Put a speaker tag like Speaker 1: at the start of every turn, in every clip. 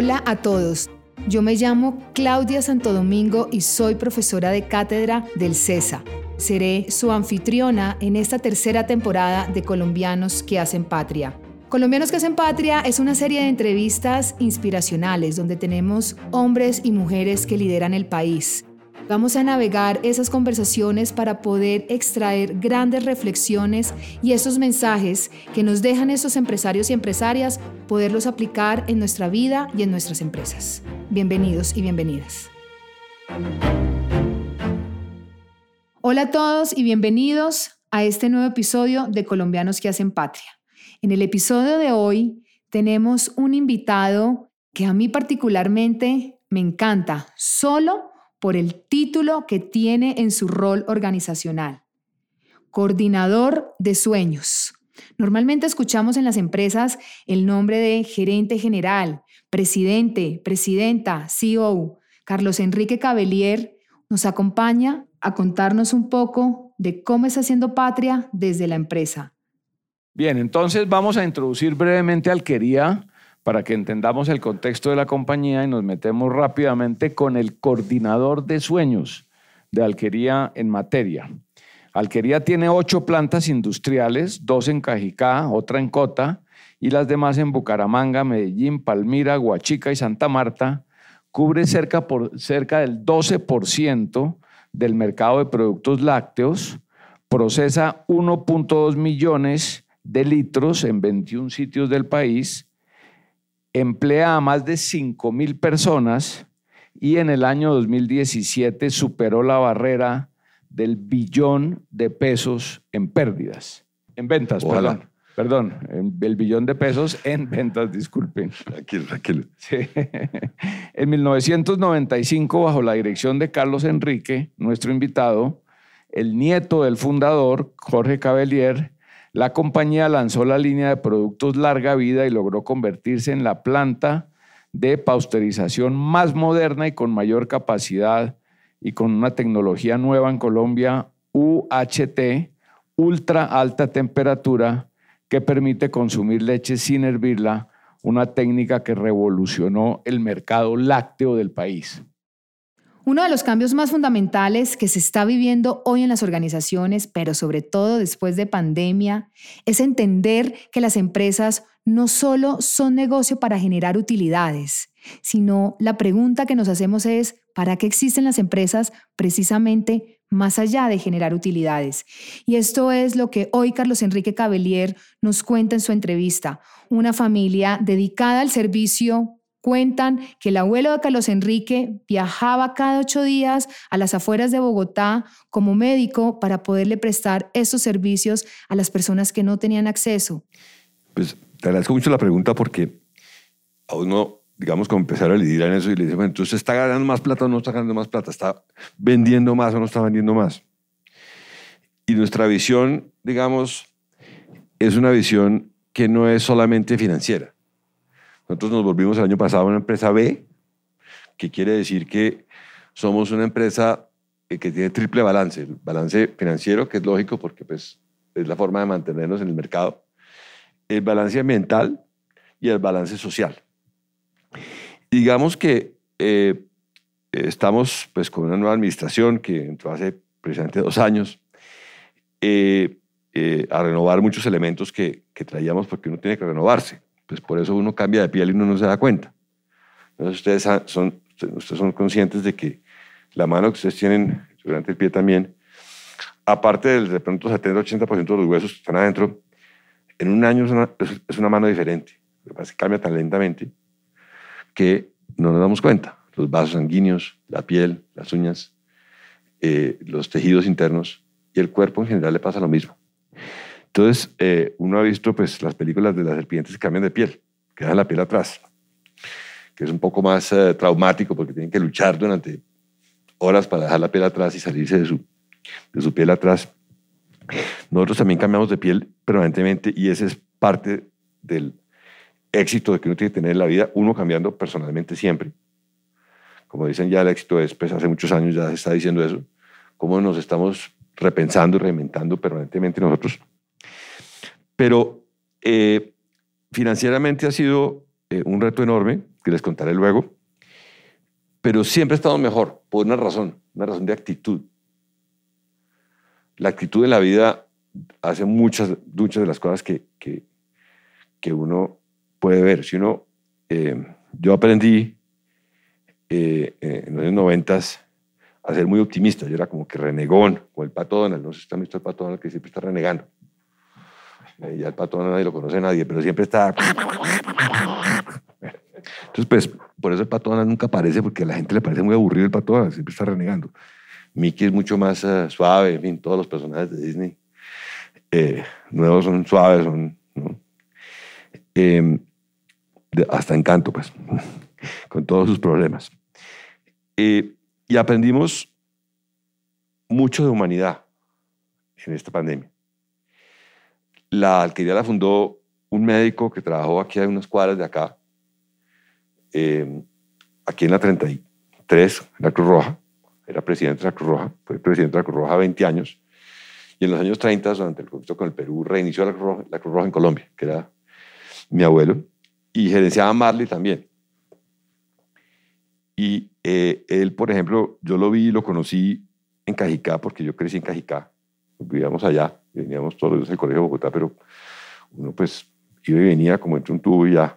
Speaker 1: Hola a todos. Yo me llamo Claudia Santo Domingo y soy profesora de cátedra del CESA. Seré su anfitriona en esta tercera temporada de Colombianos que hacen patria. Colombianos que hacen patria es una serie de entrevistas inspiracionales donde tenemos hombres y mujeres que lideran el país. Vamos a navegar esas conversaciones para poder extraer grandes reflexiones y esos mensajes que nos dejan esos empresarios y empresarias, poderlos aplicar en nuestra vida y en nuestras empresas. Bienvenidos y bienvenidas. Hola a todos y bienvenidos a este nuevo episodio de Colombianos que hacen patria. En el episodio de hoy tenemos un invitado que a mí particularmente me encanta, solo por el título que tiene en su rol organizacional. Coordinador de sueños. Normalmente escuchamos en las empresas el nombre de gerente general, presidente, presidenta, CEO. Carlos Enrique Cabellier nos acompaña a contarnos un poco de cómo está haciendo patria desde la empresa.
Speaker 2: Bien, entonces vamos a introducir brevemente Alquería para que entendamos el contexto de la compañía y nos metemos rápidamente con el coordinador de sueños de Alquería en materia. Alquería tiene ocho plantas industriales, dos en Cajicá, otra en Cota y las demás en Bucaramanga, Medellín, Palmira, Huachica y Santa Marta. Cubre cerca, por, cerca del 12% del mercado de productos lácteos, procesa 1.2 millones de litros en 21 sitios del país, emplea a más de 5 mil personas y en el año 2017 superó la barrera del billón de pesos en pérdidas, en ventas, perdón. Perdón, el billón de pesos en ventas, disculpen.
Speaker 3: Tranquilo, tranquilo.
Speaker 2: En 1995, bajo la dirección de Carlos Enrique, nuestro invitado, el nieto del fundador, Jorge Cabellier, la compañía lanzó la línea de productos larga vida y logró convertirse en la planta de pasteurización más moderna y con mayor capacidad y con una tecnología nueva en Colombia, UHT, ultra alta temperatura, que permite consumir leche sin hervirla, una técnica que revolucionó el mercado lácteo del país.
Speaker 1: Uno de los cambios más fundamentales que se está viviendo hoy en las organizaciones, pero sobre todo después de pandemia, es entender que las empresas no solo son negocio para generar utilidades, sino la pregunta que nos hacemos es, ¿para qué existen las empresas precisamente más allá de generar utilidades? Y esto es lo que hoy Carlos Enrique Cabellier nos cuenta en su entrevista, una familia dedicada al servicio Cuentan que el abuelo de Carlos Enrique viajaba cada ocho días a las afueras de Bogotá como médico para poderle prestar esos servicios a las personas que no tenían acceso.
Speaker 3: Pues te agradezco mucho la pregunta porque a uno, digamos, como empezar a lidiar en eso y le dice, bueno, entonces está ganando más plata o no está ganando más plata, está vendiendo más o no está vendiendo más. Y nuestra visión, digamos, es una visión que no es solamente financiera nosotros nos volvimos el año pasado una empresa B, que quiere decir que somos una empresa eh, que tiene triple balance. El balance financiero, que es lógico porque pues, es la forma de mantenernos en el mercado. El balance ambiental y el balance social. Digamos que eh, estamos pues, con una nueva administración que entró hace precisamente dos años eh, a renovar muchos elementos que, que traíamos porque uno tiene que renovarse pues por eso uno cambia de piel y uno no se da cuenta. Entonces ustedes son, ustedes son conscientes de que la mano que ustedes tienen durante el pie también, aparte del de pronto 70-80% de los huesos que están adentro, en un año es una, es una mano diferente. Lo que cambia tan lentamente que no nos damos cuenta. Los vasos sanguíneos, la piel, las uñas, eh, los tejidos internos y el cuerpo en general le pasa lo mismo. Entonces, eh, uno ha visto pues, las películas de las serpientes que cambian de piel, que dejan la piel atrás, que es un poco más eh, traumático porque tienen que luchar durante horas para dejar la piel atrás y salirse de su, de su piel atrás. Nosotros también cambiamos de piel permanentemente y ese es parte del éxito de que uno tiene que tener en la vida, uno cambiando personalmente siempre. Como dicen ya, el éxito es, pues hace muchos años ya se está diciendo eso, cómo nos estamos repensando y reinventando permanentemente nosotros pero eh, financieramente ha sido eh, un reto enorme, que les contaré luego, pero siempre ha estado mejor, por una razón, una razón de actitud. La actitud en la vida hace muchas, muchas de las cosas que, que, uno puede ver. Si uno, eh, yo aprendí en los años noventas a ser muy optimista. Yo era como que renegón, como el pato Donald. No sé si está visto el pato Donald que siempre está renegando. Eh, ya el pato nadie lo conoce nadie, pero siempre está... Entonces, pues, por eso el pato nunca aparece, porque a la gente le parece muy aburrido el pato siempre está renegando. Mickey es mucho más suave, en fin, todos los personajes de Disney nuevos son suaves, son... Em, hasta encanto, pues, con todos sus problemas. Eh, y aprendimos mucho de humanidad en esta pandemia. La alquería la fundó un médico que trabajó aquí a unas cuadras de acá, em, aquí en la 33, en la Cruz Roja. Era presidente de la Cruz Roja, fue presidente de la Cruz Roja 20 años. Y en los años 30, durante el conflicto con el Perú, reinició la la Cruz Roja en Colombia, que era mi abuelo y gerenciaba Marley también. Y eh, él, por ejemplo, yo lo vi y lo conocí en Cajicá, porque yo crecí en Cajicá. Vivíamos allá, veníamos todos los días al colegio de Bogotá, pero uno pues iba y venía como entre un tubo y ya.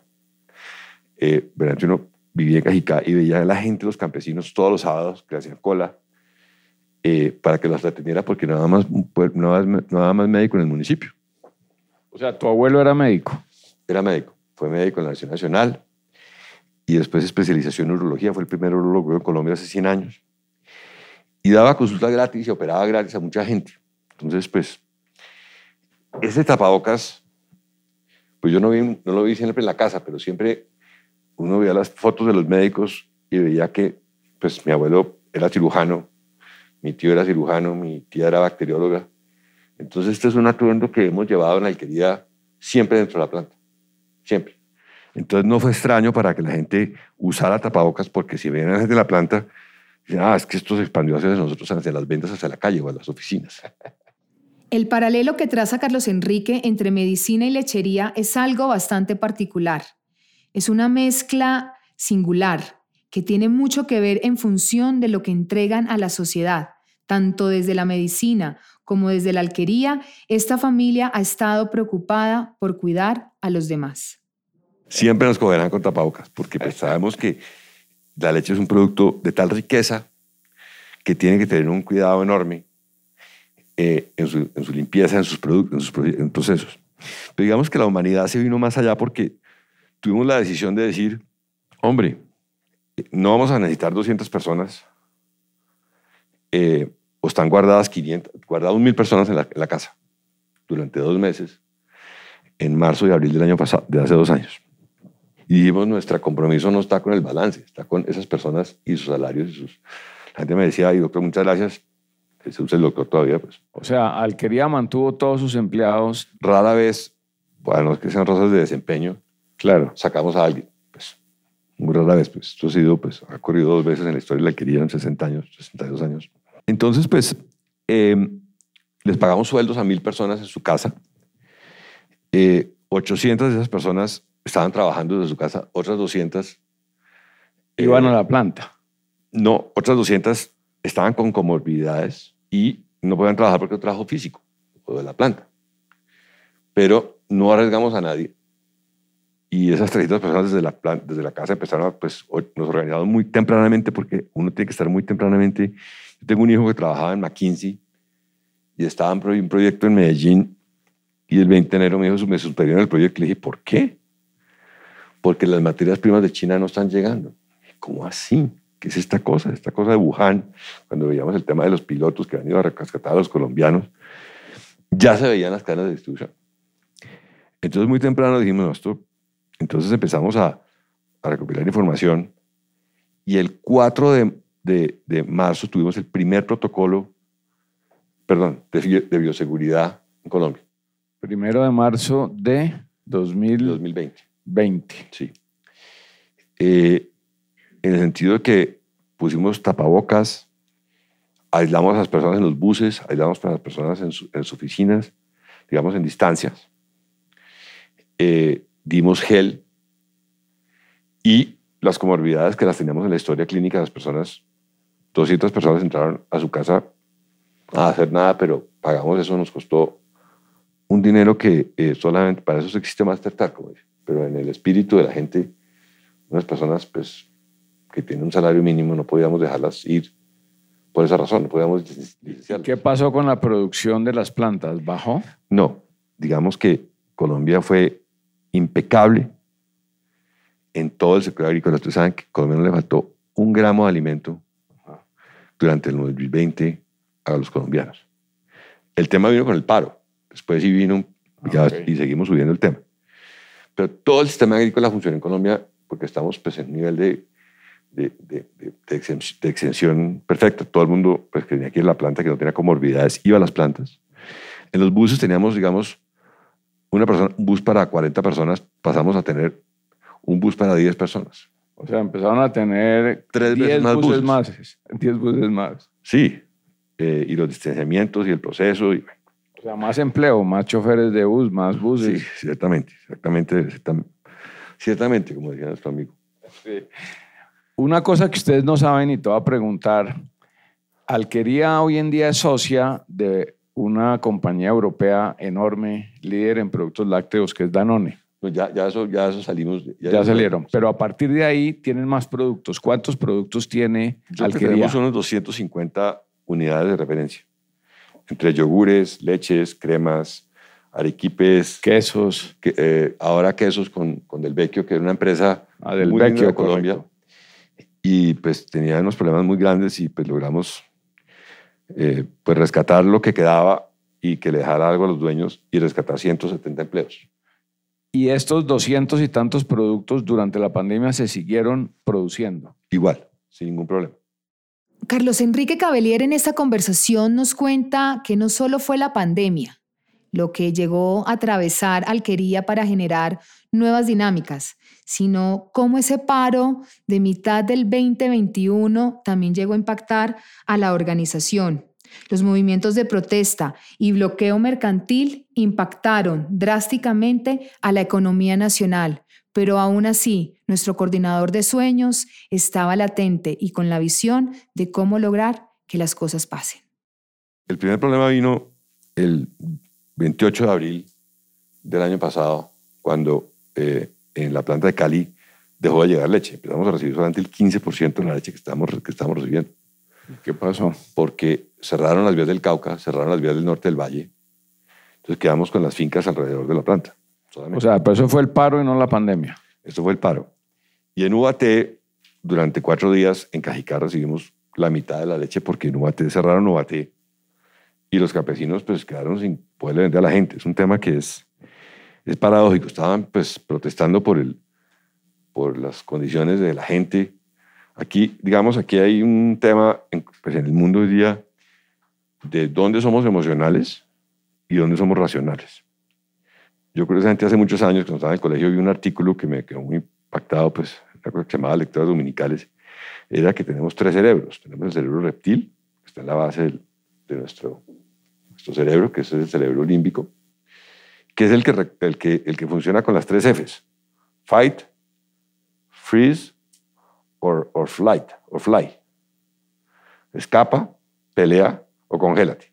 Speaker 3: Eh, uno vivía en Cajicá y veía a la gente, los campesinos, todos los sábados que hacían cola eh, para que los atendiera, porque nada más, pues, nada, nada más médico en el municipio.
Speaker 2: O sea, tu abuelo era médico.
Speaker 3: Era médico fue médico en la Nación Nacional y después especialización en urología, fue el primer urologo en Colombia hace 100 años. Y daba consultas gratis y operaba gratis a mucha gente. Entonces, pues, ese tapabocas, pues yo no, vi, lo vi siempre en la casa, pero siempre uno veía las fotos de los médicos y veía que, pues, mi abuelo era cirujano, mi tío era cirujano, mi tía era bacterióloga. Entonces, este es un atuendo que hemos llevado en la alquería siempre dentro de la planta siempre. Entonces no fue extraño para que la gente usara tapabocas porque si vienen desde la planta, ah, es que esto se expandió hacia nosotros, hacia las ventas, hacia la calle o a las oficinas.
Speaker 1: El paralelo que traza Carlos Enrique entre medicina y lechería es algo bastante particular. Es una mezcla singular que tiene mucho que ver en función de lo que entregan a la sociedad, tanto desde la medicina como desde la alquería, esta familia ha estado preocupada por cuidar a los demás
Speaker 3: siempre nos cogerán con tapabocas, porque pues sabemos que la leche es un producto de tal riqueza que tiene que tener un cuidado enorme eh, en, su, en, su, limpieza, en sus, productos, en sus procesos. Pero digamos que la humanidad se vino más allá porque tuvimos la decisión de decir, hombre, no vamos a necesitar 200 personas, eh, o están guardadas 500, guardadas mil personas en la, en la casa durante dos meses, en marzo y abril del año pasado, de hace dos años. Y dijimos, nuestro compromiso no está con el balance, está con esas personas y sus salarios. Y sus... La gente me decía, doctor, muchas gracias. El doctor todavía, pues.
Speaker 2: O sea, Alquería mantuvo todos sus empleados.
Speaker 3: Rara vez, bueno, no es que sean rosas de desempeño, claro, sacamos a alguien, pues. Muy rara vez, pues. Esto ha sido, pues, ha ocurrido dos veces en la historia de la Alquería en 60 años, 62 años. Entonces, pues, em, les pagamos sueldos a mil personas en su casa. 800 eh, de esas personas estaban trabajando desde su casa, otras 200
Speaker 2: iban a la planta.
Speaker 3: No, otras 200 estaban con comorbilidades y no podían trabajar porque era trabajo físico o de la planta. Pero no arriesgamos a nadie. Y esas 300 personas desde la, planta, desde la casa empezaron a, pues, nos organizamos muy tempranamente porque uno tiene que estar muy tempranamente. Yo tengo un hijo que trabajaba en McKinsey y estaba en un proyecto en Medellín y el 20 de enero me dijo, me suspendieron el proyecto y le dije, ¿por qué? porque las materias primas de China no están llegando. ¿Cómo así? ¿Qué es esta cosa? Esta cosa de Wuhan, cuando veíamos el tema de los pilotos que han ido a rescatar a los colombianos, ya se veían las cadenas de distribución. Entonces, muy temprano dijimos, esto, entonces empezamos a, a, recopilar información y el 4 de, de, de, marzo tuvimos el primer protocolo, perdón, de, de bioseguridad en Colombia.
Speaker 2: Primero de marzo de 2000...
Speaker 3: 2020.
Speaker 2: 20.
Speaker 3: Sí. Eh, en el sentido de que pusimos tapabocas, aislamos a las personas en los buses, aislamos a las personas en, sus oficinas, digamos en distancias. Eh, dimos gel Y las comorbilidades que las teníamos en la historia clínica, las personas, 200 personas entraron a su casa a hacer nada, pero pagamos eso, nos costó un dinero que eh, solamente para eso existe Mastercard, como dice, pero en el espíritu de la gente, unas personas pues que tienen un salario mínimo no podíamos dejarlas ir por esa razón, no podíamos licenciarlas.
Speaker 2: ¿Qué pasó con la producción de las plantas? ¿Bajó?
Speaker 3: No, digamos que Colombia fue impecable en todo el sector agrícola. Ustedes saben que a Colombia no le faltó un gramo de alimento durante el 2020 a los colombianos. El tema vino con el paro. Después sí vino ya, y seguimos subiendo el tema. Pero todo el sistema agrícola funciona en Colombia porque estamos pues, en nivel de, de, de, de, exención perfecta. Todo el mundo pues, que tenía que ir a la planta, que no tenía comorbilidades, iba a las plantas. En los buses teníamos, digamos, una persona, un bus para 40 personas, pasamos a tener un bus para 10 personas.
Speaker 2: O sea, empezaron a tener
Speaker 3: Tres
Speaker 2: 10
Speaker 3: más
Speaker 2: buses
Speaker 3: buses.
Speaker 2: más. 10 buses más.
Speaker 3: Sí, eh, y los distanciamientos y el proceso. Y,
Speaker 2: O sea, más empleo, más choferes de bus, más
Speaker 3: sí,
Speaker 2: buses.
Speaker 3: ciertamente, exactamente, ciertam- ciertamente, como decía nuestro amigo.
Speaker 2: Una cosa que ustedes no saben y te voy a preguntar, Alquería hoy en día es socia de una compañía europea enorme, líder en productos lácteos, que es Danone.
Speaker 3: No, ya, ya, eso, ya eso salimos.
Speaker 2: Ya, salieron. Pero a partir de ahí tienen más productos. ¿Cuántos productos tiene
Speaker 3: Yo
Speaker 2: Alquería?
Speaker 3: tenemos unos 250 unidades de referencia. Entre yogures, leches, cremas, arequipes,
Speaker 2: Quesos.
Speaker 3: que, eh, ahora quesos con, con Del Vecchio, que era una empresa
Speaker 2: Ah, Del
Speaker 3: muy
Speaker 2: Vecchio,
Speaker 3: de Colombia.
Speaker 2: correcto.
Speaker 3: Y pues tenía unos problemas muy grandes y pues logramos eh, pues rescatar lo que quedaba y que le dejara algo a los dueños y rescatar 170 empleos.
Speaker 2: Y estos 200 y tantos productos durante la pandemia se siguieron produciendo.
Speaker 3: Igual, sin ningún problema.
Speaker 1: Carlos Enrique Cabellier en esta conversación nos cuenta que no solo fue la pandemia lo que llegó a atravesar Alquería para generar nuevas dinámicas, sino cómo ese paro de mitad del 2021 también llegó a impactar a la organización. Los movimientos de protesta y bloqueo mercantil impactaron drásticamente a la economía nacional, pero aún así nuestro coordinador de sueños estaba latente y con la visión de cómo lograr que las cosas pasen.
Speaker 3: El primer problema vino el 28 de abril del año pasado, cuando eh, en la planta de Cali dejó de llegar leche. Empezamos a recibir solamente el 15% de la leche que estamos, que estamos recibiendo,
Speaker 2: ¿Qué pasó?
Speaker 3: porque cerraron las vías del Cauca, cerraron las vías del norte del valle. Entonces quedamos con las fincas alrededor de la planta. solamente.
Speaker 2: O sea, pero eso fue el paro y no la pandemia.
Speaker 3: Esto fue el paro. Y en UAT, durante cuatro días, en Cajicá recibimos la mitad de la leche porque en UAT cerraron UAT y los campesinos pues quedaron sin poderle vender a la gente. Es un tema que es, es paradójico. Estaban pues protestando por, el, por las condiciones de la gente. Aquí, digamos, aquí hay un tema en, pues, en el mundo hoy día de dónde somos emocionales y dónde somos racionales. Yo curiosamente hace muchos años, cuando estaba en el colegio, vi un artículo que me quedó muy impactado, pues, una cosa que se llamaba Lecturas Dominicales, era que tenemos tres cerebros. Tenemos el cerebro reptil, que está en la base del- de nuestro, nuestro cerebro, que es el cerebro límbico, que es el que, el, que, el que funciona con las tres Fs. Fight, freeze or, or flight, or fly. Escapa, pelea o congélate.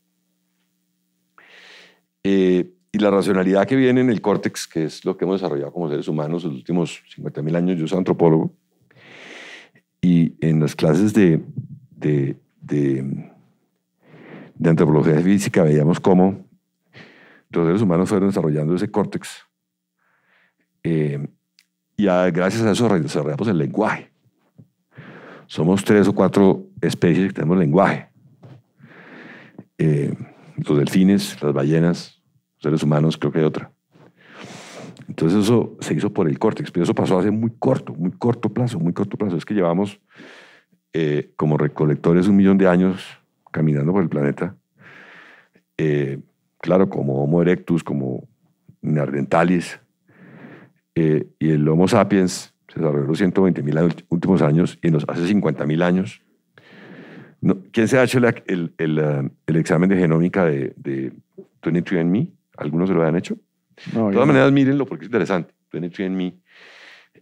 Speaker 3: Eh, y la racionalidad que viene en el córtex, que es lo que hemos desarrollado como seres humanos los últimos 50.000 años, yo soy antropólogo, y en las clases de, de, de, de antropología física veíamos cómo los seres humanos fueron desarrollando ese córtex. eh, y a- gracias a eso desarrollamos el lenguaje. Somos tres o cuatro especies que tenemos lenguaje. Eh, los delfines, las ballenas, los seres humanos, creo que hay otra. Entonces eso se hizo por el córtex, pero eso pasó hace muy corto, muy corto plazo, muy corto plazo. Es que llevamos eh, como recolectores un millón de años caminando por el planeta. Eh, claro, como Homo erectus, como Neanderthalis, eh, y el Homo sapiens se desarrolló en los 120 mil últimos años y en los hace 50 mil años. No, ¿Quién se ha hecho el, el, el, el examen de genómica de, de 23andMe? ¿Algunos se lo han hecho?
Speaker 2: No,
Speaker 3: De todas
Speaker 2: no.
Speaker 3: maneras, mírenlo porque es interesante. 23andMe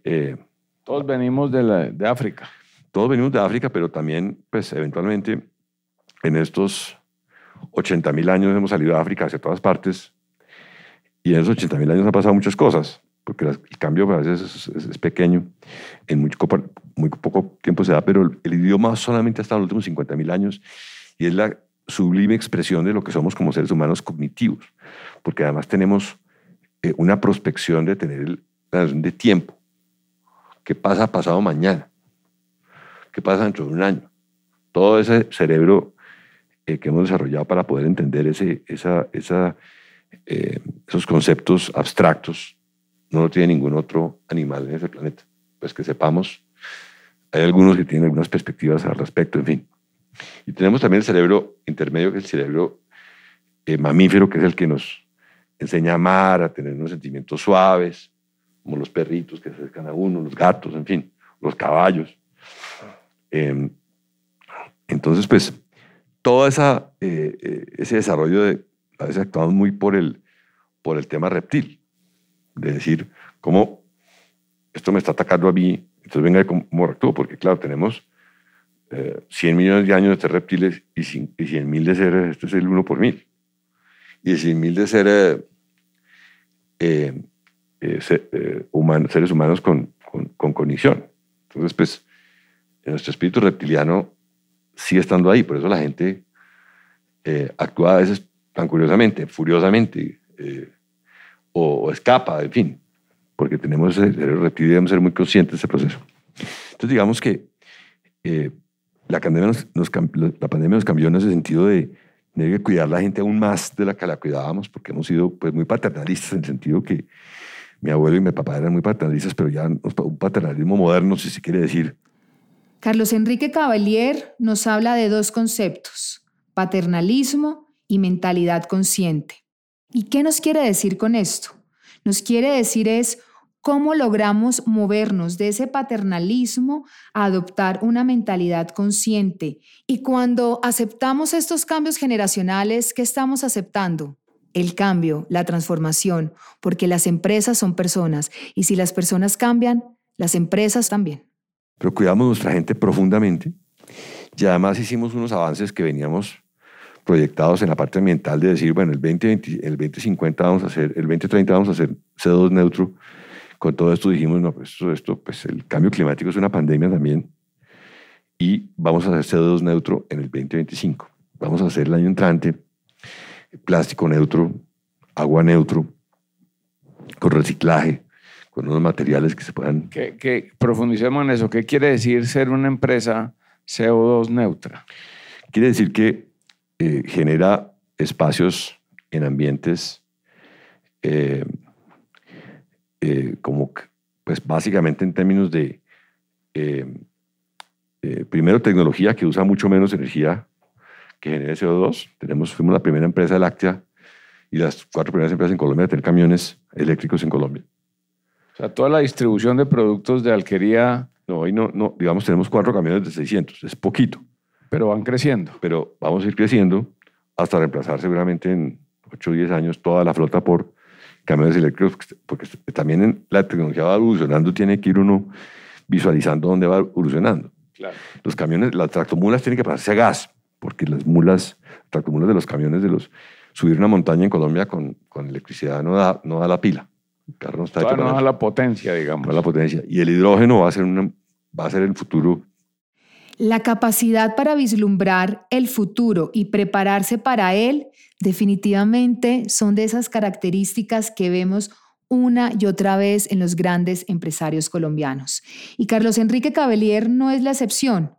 Speaker 3: eh,
Speaker 2: Todos venimos de, la- de África.
Speaker 3: Todos venimos de África, pero también, pues, eventualmente, en estos 80 mil años hemos salido de África hacia todas partes. Y en esos 80 mil años han pasado muchas cosas, porque el cambio a veces es, es- es pequeño, en muy, muy poco tiempo se da, pero el, idioma solamente ha estado en los últimos 50 mil años y es la sublime expresión de lo que somos como seres humanos cognitivos, porque además tenemos eh, una prospección de tener la noción de tiempo. ¿Qué pasa pasado mañana? ¿Qué pasa dentro de un año? Todo ese cerebro que hemos desarrollado para poder entender ese, esa, esa, eh, esos conceptos abstractos no lo tiene ningún otro animal en ese planeta. Pues que sepamos, hay algunos que tienen algunas perspectivas al respecto, en fin. Y tenemos también el cerebro intermedio, que es el cerebro eh, mamífero, que es el que nos enseña a amar, a tener unos sentimientos suaves, como los perritos que se acercan a uno, los gatos, en fin, los caballos. Eh, entonces, pues, todo esa, eh, eh, ese desarrollo de, a veces actuamos muy por el, por el tema reptil, de decir, ¿cómo esto me está atacando a mí? Entonces venga, ¿cómo actúo? Porque claro, tenemos eh, 100 millones de años de ser reptiles y 100 mil de seres, esto es el 1 por mil. Y 100 mil de seres, eh, eh, eh, humanos, seres humanos con, con, con cognición. Entonces, pues, en nuestro espíritu reptiliano sigue estando ahí. Por eso la gente eh, actúa a veces tan curiosamente, furiosamente, eh, o, o escapa, en fin, porque tenemos ese cerebro reptil y debemos ser muy conscientes de ese proceso. Entonces, digamos que eh, la, pandemia nos, nos la pandemia nos cambió en ese sentido de tener que cuidar a la gente aún más de la que la cuidábamos, porque hemos sido pues, muy paternalistas en el sentido que mi abuelo y mi papá eran muy paternalistas, pero ya un paternalismo moderno, si se quiere decir,
Speaker 1: Carlos Enrique Cavalier nos habla de dos conceptos, paternalismo y mentalidad consciente. ¿Y qué nos quiere decir con esto? Nos quiere decir es cómo logramos movernos de ese paternalismo a adoptar una mentalidad consciente. Y cuando aceptamos estos cambios generacionales, ¿qué estamos aceptando? El cambio, la transformación, porque las empresas son personas y si las personas cambian, las empresas también.
Speaker 3: Pero cuidamos nuestra gente profundamente y además hicimos unos avances que veníamos proyectados en la parte ambiental de decir, bueno, el 2020, el 2050 vamos a hacer, el 2030 vamos a hacer CO2 neutro. Con todo esto dijimos, no, pues esto, esto, pues el cambio climático es una pandemia también y vamos a hacer CO2 neutro en el 2025. Vamos a hacer el año entrante plástico neutro, agua neutro, con reciclaje, con unos materiales que se puedan
Speaker 2: Que, que profundicemos en eso. ¿Qué quiere decir ser una empresa CO2 neutra?
Speaker 3: Quiere decir que eh, genera espacios en ambientes eh, eh, como, pues básicamente en términos de, primero, tecnología que usa mucho menos energía que genera CO2. Tenemos, fuimos la primera empresa láctea y las cuatro primeras empresas en Colombia a tener camiones eléctricos en Colombia.
Speaker 2: O sea, toda la distribución de productos de alquería,
Speaker 3: No, hoy no, no, digamos, tenemos cuatro camiones de 600, es poquito.
Speaker 2: pero van creciendo.
Speaker 3: pero vamos a ir creciendo hasta reemplazar seguramente en 8 o 10 años toda la flota por camiones eléctricos, porque también en- la tecnología va evolucionando, tiene que ir uno visualizando dónde va evolucionando.
Speaker 2: Claro.
Speaker 3: Los camiones, las tractomulas tienen que pasarse a gas, porque las mulas, tractomulas de los camiones de los... Subir una montaña en Colombia con, con electricidad no da, no da la pila. El carro no está hecho
Speaker 2: no
Speaker 3: para
Speaker 2: da
Speaker 3: eso,
Speaker 2: la potencia, digamos.
Speaker 3: no la potencia. Y el hidrógeno va a ser, una, va a ser el futuro
Speaker 1: La capacidad para vislumbrar el futuro y prepararse para él definitivamente son de esas características que vemos una y otra vez en los grandes empresarios colombianos. Y Carlos Enrique Cabellier no es la excepción.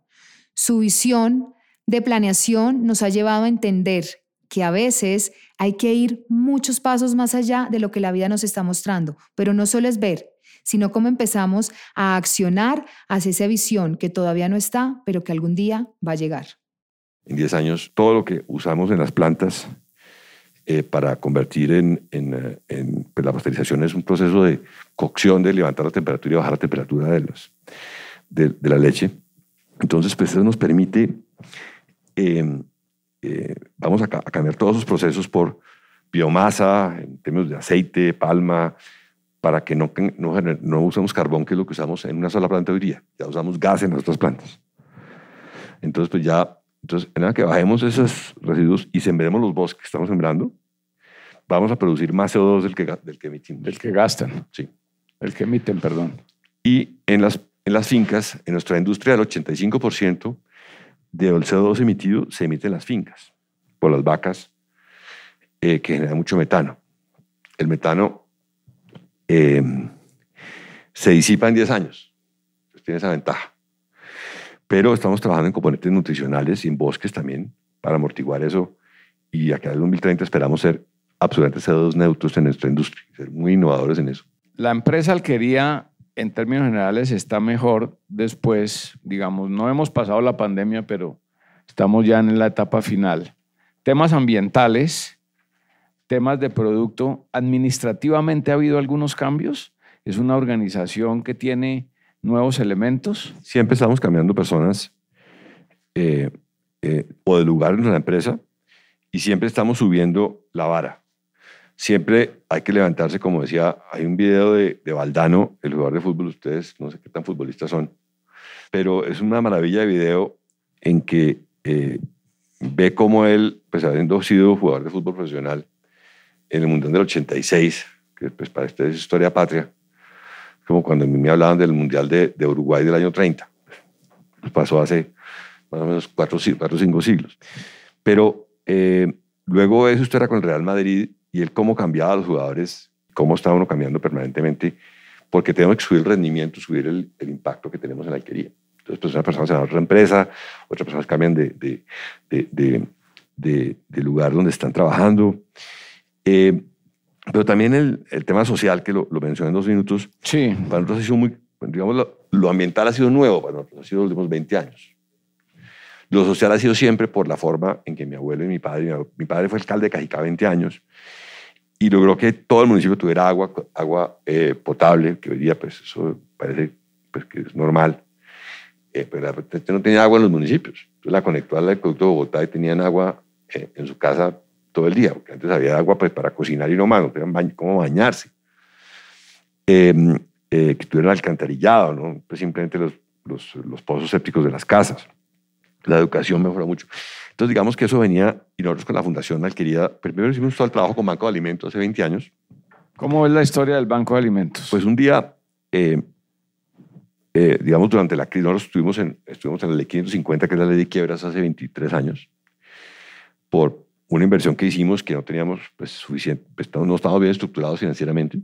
Speaker 1: Su visión de planeación nos ha llevado a entender que a veces hay que ir muchos pasos más allá de lo que la vida nos está mostrando, pero no solo es ver, sino cómo empezamos a accionar hacia esa visión que todavía no está, pero que algún día va a llegar.
Speaker 3: en 10 años todo lo que usamos en las plantas eh, para convertir eh, en- pues la pasteurización es un proceso de cocción, de levantar la temperatura y bajar la temperatura de, la leche. Entonces, pues eso nos permite, eh, eh, vamos a, ca- a cambiar todos esos procesos por biomasa, en términos de aceite, palma, para que no, no, no usemos carbón, que es lo que usamos en una sola planta hoy día. Ya usamos gas en nuestras plantas. Entonces, pues ya, entonces, en nada que bajemos esos residuos y sembremos los bosques que estamos sembrando, vamos a producir más CO2 del que, del que emitimos.
Speaker 2: Del que gastan.
Speaker 3: Sí.
Speaker 2: El que emiten, perdón.
Speaker 3: Y en las, en las fincas, en nuestra industria, el 85% del CO2 emitido se emite en las fincas, por las vacas, eh, que genera mucho metano. El metano eh, se disipa en 10 años. Entonces tiene esa ventaja. Pero estamos trabajando en componentes nutricionales y en bosques también para amortiguar eso. Y acá en el 2030 esperamos ser absolutamente CO2 neutros en nuestra industria, ser muy innovadores en eso.
Speaker 2: La empresa alquería, en términos generales, está mejor después, digamos, no hemos pasado la pandemia, pero estamos ya en la etapa final. Temas ambientales, temas de producto, administrativamente ha habido algunos cambios. Es una organización que tiene nuevos elementos.
Speaker 3: Siempre estamos cambiando personas eh, eh, o de lugar en la empresa y siempre estamos subiendo la vara siempre hay que levantarse, como decía, hay un video de, de Valdano, el jugador de fútbol, ustedes no sé qué tan futbolistas son, pero es una maravilla de video en que eh, ve cómo él, pues habiendo sido jugador de fútbol profesional en el Mundial del 86, que pues para ustedes es historia patria, como cuando a mí me hablaban del Mundial de, de Uruguay del año 30, pues pasó hace más o menos cuatro o cinco siglos. Pero eh, luego eso usted con el Real Madrid y él cómo cambiaba a los jugadores, cómo estaba uno cambiando permanentemente, porque tenemos que subir el rendimiento, subir el, el impacto que tenemos en la alquería. Entonces, pues una persona se va a otra empresa, otras personas cambian de, de, de, de, de lugar donde están trabajando. Eh, pero también el, el, tema social, que lo, lo, mencioné en dos minutos,
Speaker 2: sí.
Speaker 3: para nosotros ha sido muy, digamos, lo, lo, ambiental ha sido nuevo para nosotros, ha sido los últimos 20 años. Lo social ha sido siempre por la forma en que mi abuelo y mi padre, mi, padre fue alcalde de Cajicá 20 años, y logró que todo el municipio tuviera agua, agua eh, potable, que hoy día pues eso parece pues, que es normal. Eh, pero de repente no tenía agua en los municipios. Entonces la conectó al acueducto de Bogotá y tenían agua eh, en su casa todo el día, porque antes había agua pues, para cocinar y no más, no tenían cómo bañarse. Em, que tuviera alcantarillado, ¿no? Pues simplemente los, los, los pozos sépticos de las casas. La educación mejoró mucho. Entonces, digamos que eso venía, y nosotros con la Fundación Alquería, primero hicimos todo el trabajo con Banco de Alimentos hace 20 años.
Speaker 2: ¿Cómo es la historia del Banco de Alimentos?
Speaker 3: Pues un día, eh, eh, digamos, durante la crisis, nosotros estuvimos en, estuvimos en la ley 550, que es la ley de quiebras, hace 23 años, por una inversión que hicimos que no teníamos pues, suficiente, pues, no estábamos bien estructurados financieramente.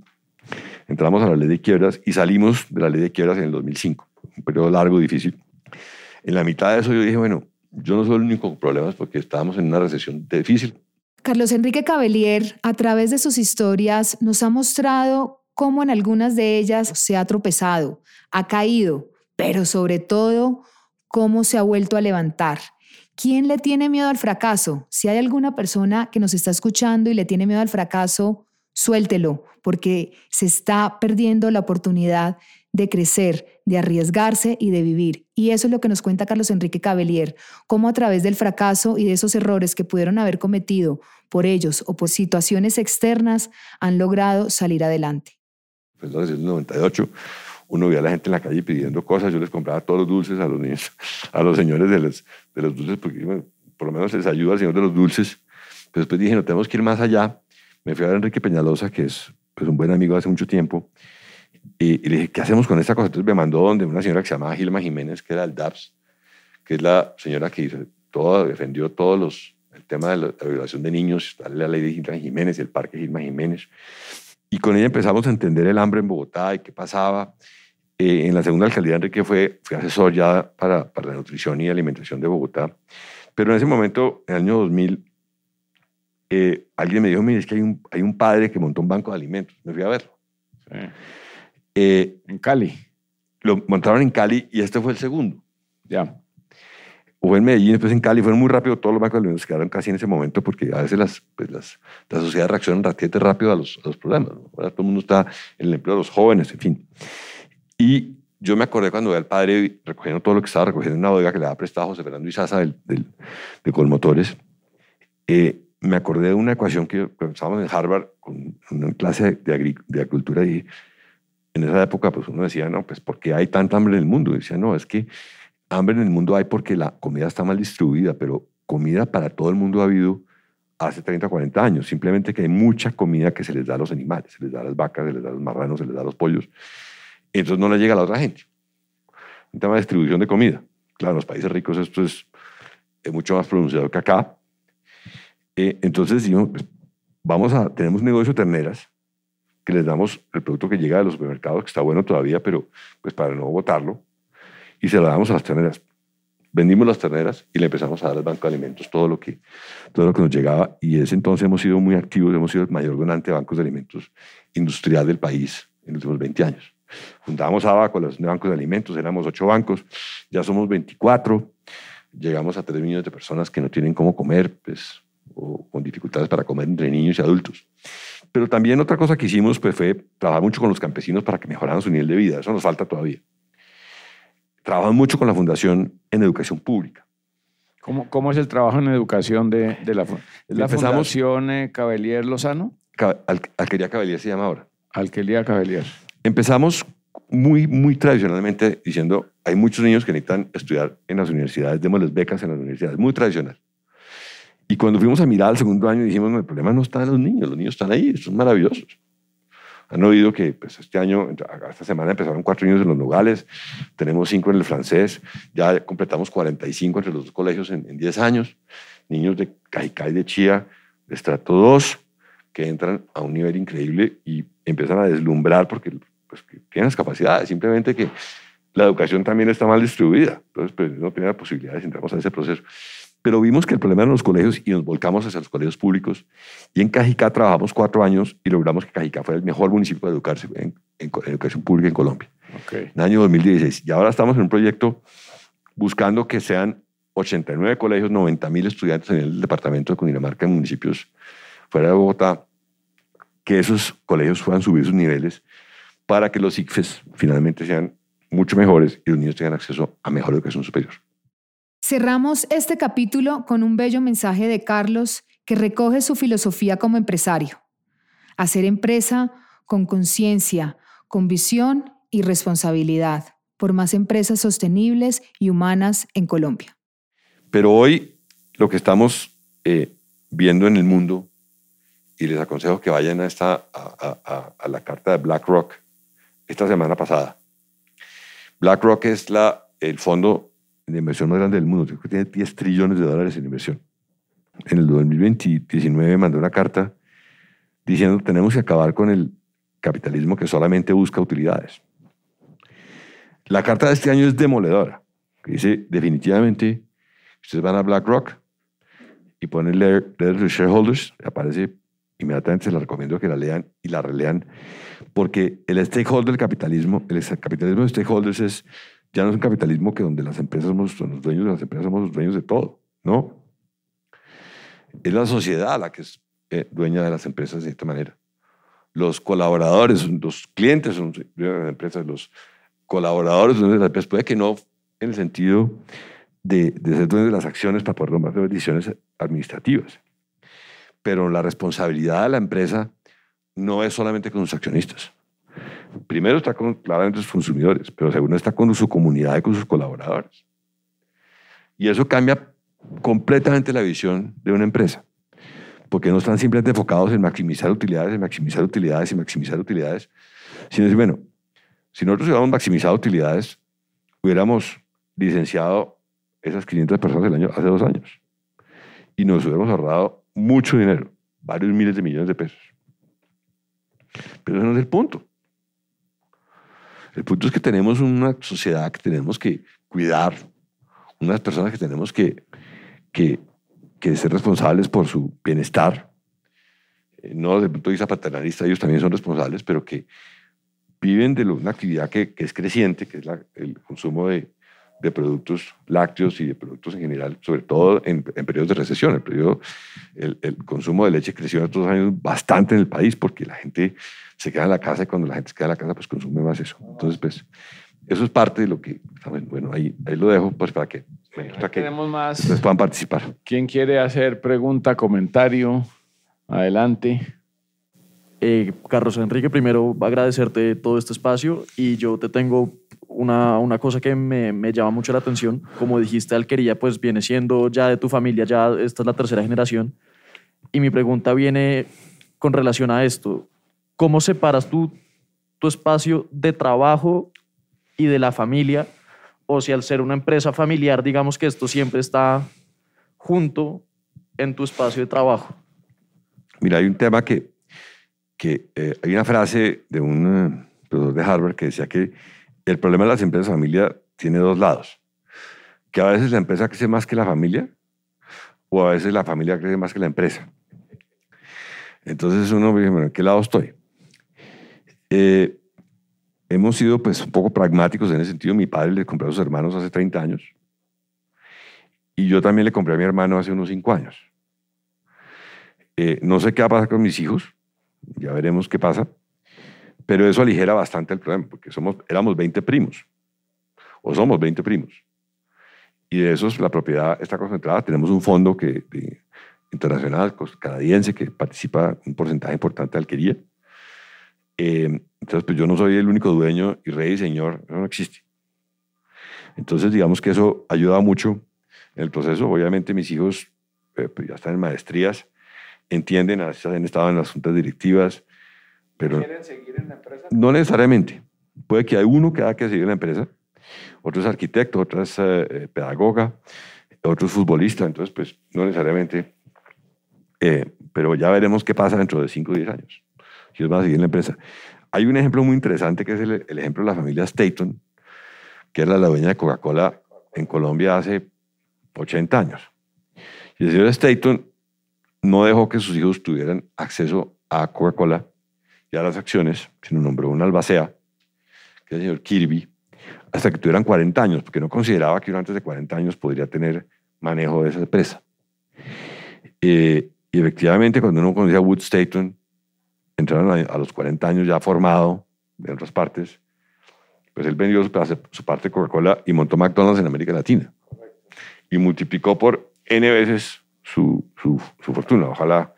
Speaker 3: Entramos a la ley de quiebras y salimos de la ley de quiebras en el 2005, un periodo largo, difícil. En la mitad de eso yo dije, bueno, yo no soy el único problema porque estábamos en una recesión difícil.
Speaker 1: Carlos Enrique Cabellier, a través de sus historias, nos ha mostrado cómo en algunas de ellas se ha tropezado, ha caído, pero sobre todo cómo se ha vuelto a levantar. ¿Quién le tiene miedo al fracaso? Si hay alguna persona que nos está escuchando y le tiene miedo al fracaso, suéltelo, porque se está perdiendo la oportunidad de crecer, de arriesgarse y de vivir. Y eso es lo que nos cuenta Carlos Enrique Cabellier, cómo a través del fracaso y de esos errores que pudieron haber cometido por ellos o por situaciones externas han logrado salir adelante.
Speaker 3: Pues en el 98 uno veía a la gente en la calle pidiendo cosas, yo les compraba todos los dulces a los niños, a los señores de los, de los dulces, porque bueno, por lo menos les ayuda al señor de los dulces. Pero después dije, no, tenemos que ir más allá. Me fui a ver a Enrique Peñalosa, que es pues, un buen amigo hace mucho tiempo, y, y, le dije, ¿qué hacemos con esta cosa? Entonces me mandó donde una señora que se llamaba Gilma Jiménez, que era el DAPS, que es la señora que hizo todo, defendió todos los, el tema de la, la violación de niños, la ley de Gilma Jiménez, el parque Gilma Jiménez. Y con ella empezamos a entender el hambre en Bogotá y qué pasaba. Eh, en la segunda alcaldía, Enrique fue, fue asesor ya para, para la nutrición y alimentación de Bogotá. Pero en ese momento, en el año 2000, eh, alguien me dijo, mire, es que hay un, hay un padre que montó un banco de alimentos. Me fui a verlo.
Speaker 2: Sí.
Speaker 3: Eh,
Speaker 2: en Cali.
Speaker 3: Lo montaron en Cali y este fue el segundo.
Speaker 2: Ya.
Speaker 3: Hubo en Medellín, después en Cali, fueron muy rápido, todos los bancos de alimentos quedaron casi en ese momento porque a veces las, pues las, las sociedades reaccionan rápido, rápido a los, a los problemas. ¿no? Ahora todo el mundo está en el empleo de los jóvenes, en fin. Y yo me acordé cuando veía al padre recogiendo todo lo que estaba recogiendo en una bodega que le había prestado José Fernando Izaza del, del, de Colmotores. Eh, me acordé de una ecuación que cuando estábamos en Harvard con una clase de, agricultura y en esa época pues uno decía, no, pues ¿por qué hay tanta hambre en el mundo? Y decía, no, es que hambre en el mundo hay porque la comida está mal distribuida, pero comida para todo el mundo ha habido hace 30 o 40 años. Simplemente que hay mucha comida que se les da a los animales, se les da a las vacas, se les da a los marranos, se les da a los pollos. Entonces no le llega a la otra gente. Un tema de distribución de comida. Claro, en los países ricos esto es, es mucho más pronunciado que acá. Eh, entonces, pues, vamos a, tenemos un negocio de terneras que les damos el producto que llega de los supermercados, que está bueno todavía, pero pues para no botarlo, y se lo damos a las terneras. Vendimos las terneras y le empezamos a dar al Banco de Alimentos todo lo que, todo lo que nos llegaba. Y ese entonces hemos sido muy activos, hemos sido el mayor donante de bancos de alimentos industrial del país en los últimos 20 años. Fundamos ABA los bancos de alimentos, éramos ocho bancos, ya somos 24, llegamos a 3 millones de personas que no tienen cómo comer, pues, o con dificultades para comer entre niños y adultos. Pero también otra cosa que hicimos pues, fue trabajar mucho con los campesinos para que mejoraran su nivel de vida, eso nos falta todavía trabajan mucho con la Fundación en Educación Pública.
Speaker 2: ¿Cómo, cómo es el trabajo en educación de, de la, la Fundación eh, Cabelier Lozano?
Speaker 3: Alquería Cabelier se llama ahora.
Speaker 2: Alquería Cabelier.
Speaker 3: Empezamos muy, muy tradicionalmente diciendo, hay muchos niños que necesitan estudiar en las universidades, démosles becas en las universidades, muy tradicional. Y cuando fuimos a mirar al segundo año dijimos, no, el problema no está en los niños, los niños están ahí, son maravillosos. Han oído que pues, este año, esta semana empezaron cuatro niños en los Nogales, tenemos cinco en el francés, ya completamos 45 entre los dos colegios en, en 10 años, niños de Caicay de Chía, de estrato 2, que entran a un nivel increíble y empiezan a deslumbrar porque pues, tienen las capacidades, simplemente que la educación también está mal distribuida, entonces pues, no tiene la posibilidad de entramos a ese proceso. Pero vimos que el problema eran los colegios y nos volcamos hacia los colegios públicos. Y en Cajicá trabajamos cuatro años y logramos que Cajicá fuera el mejor municipio de educarse en, educación pública en Colombia. En el año 2016. Y ahora estamos en un proyecto buscando que sean 89 colegios, 90 mil estudiantes en el departamento de Cundinamarca, en municipios fuera de Bogotá, que esos colegios puedan subir sus niveles para que los ICFES finalmente sean mucho mejores y los niños tengan acceso a mejor educación superior.
Speaker 1: Cerramos este capítulo con un bello mensaje de Carlos que recoge su filosofía como empresario. Hacer empresa con conciencia, con visión y responsabilidad por más empresas sostenibles y humanas en Colombia.
Speaker 3: Pero hoy lo que estamos eh, viendo en el mundo, y les aconsejo que vayan a, esta, a, la carta de BlackRock esta semana pasada. BlackRock es la, el fondo de inversión más grande del mundo, creo que tiene 10 trillones de dólares en inversión. En el 2019 mandó una carta diciendo tenemos que acabar con el capitalismo que solamente busca utilidades. La carta de este año es demoledora, que dice definitivamente, ustedes van a BlackRock y ponen leer, leer shareholders, aparece inmediatamente, se la recomiendo que la lean y la relean, porque el stakeholder del capitalismo, el capitalismo de stakeholders es ya no es un capitalismo que donde las empresas somos los dueños de las empresas, somos los dueños de todo, ¿no? Es la sociedad la que es eh, dueña de las empresas de esta manera. Los colaboradores, los clientes son dueños de las empresas, los colaboradores son dueños de las empresas. Puede que no en el sentido de, de ser dueños de las acciones para poder tomar decisiones administrativas. Pero la responsabilidad de la empresa no es solamente con sus accionistas primero está con claramente sus consumidores, pero segundo está con su comunidad y con sus colaboradores. Y eso cambia completamente la visión de una empresa, porque no están simplemente enfocados en maximizar utilidades, en maximizar utilidades y maximizar utilidades, sino decir, bueno, si nosotros hubiéramos maximizado utilidades, hubiéramos licenciado esas 500 personas el año, hace dos años y nos hubiéramos ahorrado mucho dinero, varios miles de millones de pesos. Pero ese no es el punto. El punto es que tenemos una sociedad que tenemos que cuidar, unas personas que tenemos que, que, que ser responsables por su bienestar. Eh, no desde el punto de vista paternalista, ellos también son responsables, pero que viven de una actividad que, que es creciente, que es el consumo de, de productos lácteos y de productos en general, sobre todo en, en periodos de recesión. El, periodo, el, el, consumo de leche creció en estos años bastante en el país porque la gente se queda en la casa y cuando la gente se queda en la casa, pues consume más eso. Entonces, pues, eso es parte de lo que, bueno, ahí, ahí lo dejo, pues, para que Bueno, para que
Speaker 2: Tenemos más.
Speaker 3: ustedes puedan participar.
Speaker 2: ¿Quién quiere hacer pregunta, comentario? Adelante.
Speaker 4: Eh, Carlos Enrique, primero agradecerte todo este espacio y yo te tengo una, una cosa que me, me llama mucho la atención. Como dijiste, Alquería pues viene siendo ya de tu familia, ya esta es la tercera generación. Y mi pregunta viene con relación a esto. ¿Cómo separas tú tu espacio de trabajo y de la familia? O si al ser una empresa familiar, digamos que esto siempre está junto en tu espacio de trabajo.
Speaker 3: Mira, hay un tema que, que eh, hay una frase de un profesor de Harvard que decía que el problema de las empresas familia tiene dos lados. Que a veces la empresa crece más que la familia o a veces la familia crece más que la empresa. Entonces uno dice, bueno, ¿en qué lado estoy? Eh, hemos sido pues un poco pragmáticos en ese sentido. Mi padre le compró a sus hermanos hace 30 años y yo también le compré a mi hermano hace unos 5 años. Eh, no sé qué va a pasar con mis hijos, ya veremos qué pasa, pero eso aligera bastante el problema, porque somos, éramos 20 primos, o somos 20 primos, y de esos la propiedad está concentrada. Tenemos un fondo que, de- internacional, canadiense, que participa un porcentaje importante de alquería. Eh, entonces, pues yo no soy el único dueño y rey y señor, eso no existe. Entonces, digamos que eso ayuda mucho en el proceso. Obviamente mis hijos eh, pues ya están en maestrías, entienden, han estado en las juntas directivas, pero
Speaker 2: ¿Quieren seguir en la empresa?
Speaker 3: no necesariamente. Puede que hay uno que haya que seguir en la empresa, otro es arquitecto, otro es eh, eh, pedagoga, otro es futbolista, entonces pues no necesariamente. Eh, pero ya veremos qué pasa dentro de 5 o 10 años, si ellos van a seguir en la empresa. Hay un ejemplo muy interesante que es el, el ejemplo de la familia Staton, que era la dueña de Coca-Cola en Colombia hace 80 años. Y el señor Staton no dejó que sus hijos tuvieran acceso a Coca-Cola y a las acciones, sino nombró un albacea, que es el señor Kirby, hasta que tuvieran 40 años, porque no consideraba que uno antes de 40 años podría tener manejo de esa empresa. Eh, y efectivamente, cuando uno conocía a Wood Staton, entraron a, a los 40 años ya formado de otras partes, pues él vendió su, su parte de Coca-Cola y montó McDonald's en América Latina. Y multiplicó por N veces su, su, su fortuna. Ojalá